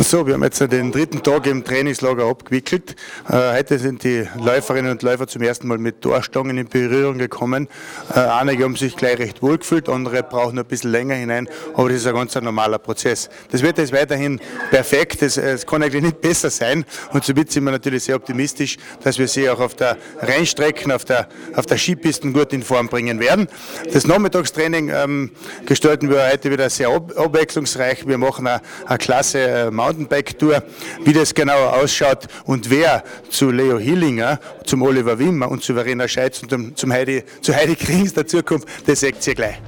So, wir haben jetzt den dritten Tag im Trainingslager abgewickelt. Äh, heute sind die Läuferinnen und Läufer zum ersten Mal mit Torstangen in Berührung gekommen. Äh, einige haben sich gleich recht wohl gefühlt, andere brauchen ein bisschen länger hinein, aber das ist ein ganz normaler Prozess. Das Wetter ist weiterhin perfekt, es, kann eigentlich nicht besser sein und somit sind wir natürlich sehr optimistisch, dass wir sie auch auf der Rennstrecken, auf der, auf der Skipisten gut in Form bringen werden. Das Nachmittagstraining ähm, gestalten wir heute wieder sehr ab abwechslungsreich. Wir machen eine, eine klasse äh, Mountainbike-Tour. Wie das genau ausschaut und wer zu Leo Hillinger, zum Oliver Wimmer und zu Verena Scheitz und zum, Heidi, zu Heidi Krings dazukommt, das seht ihr gleich.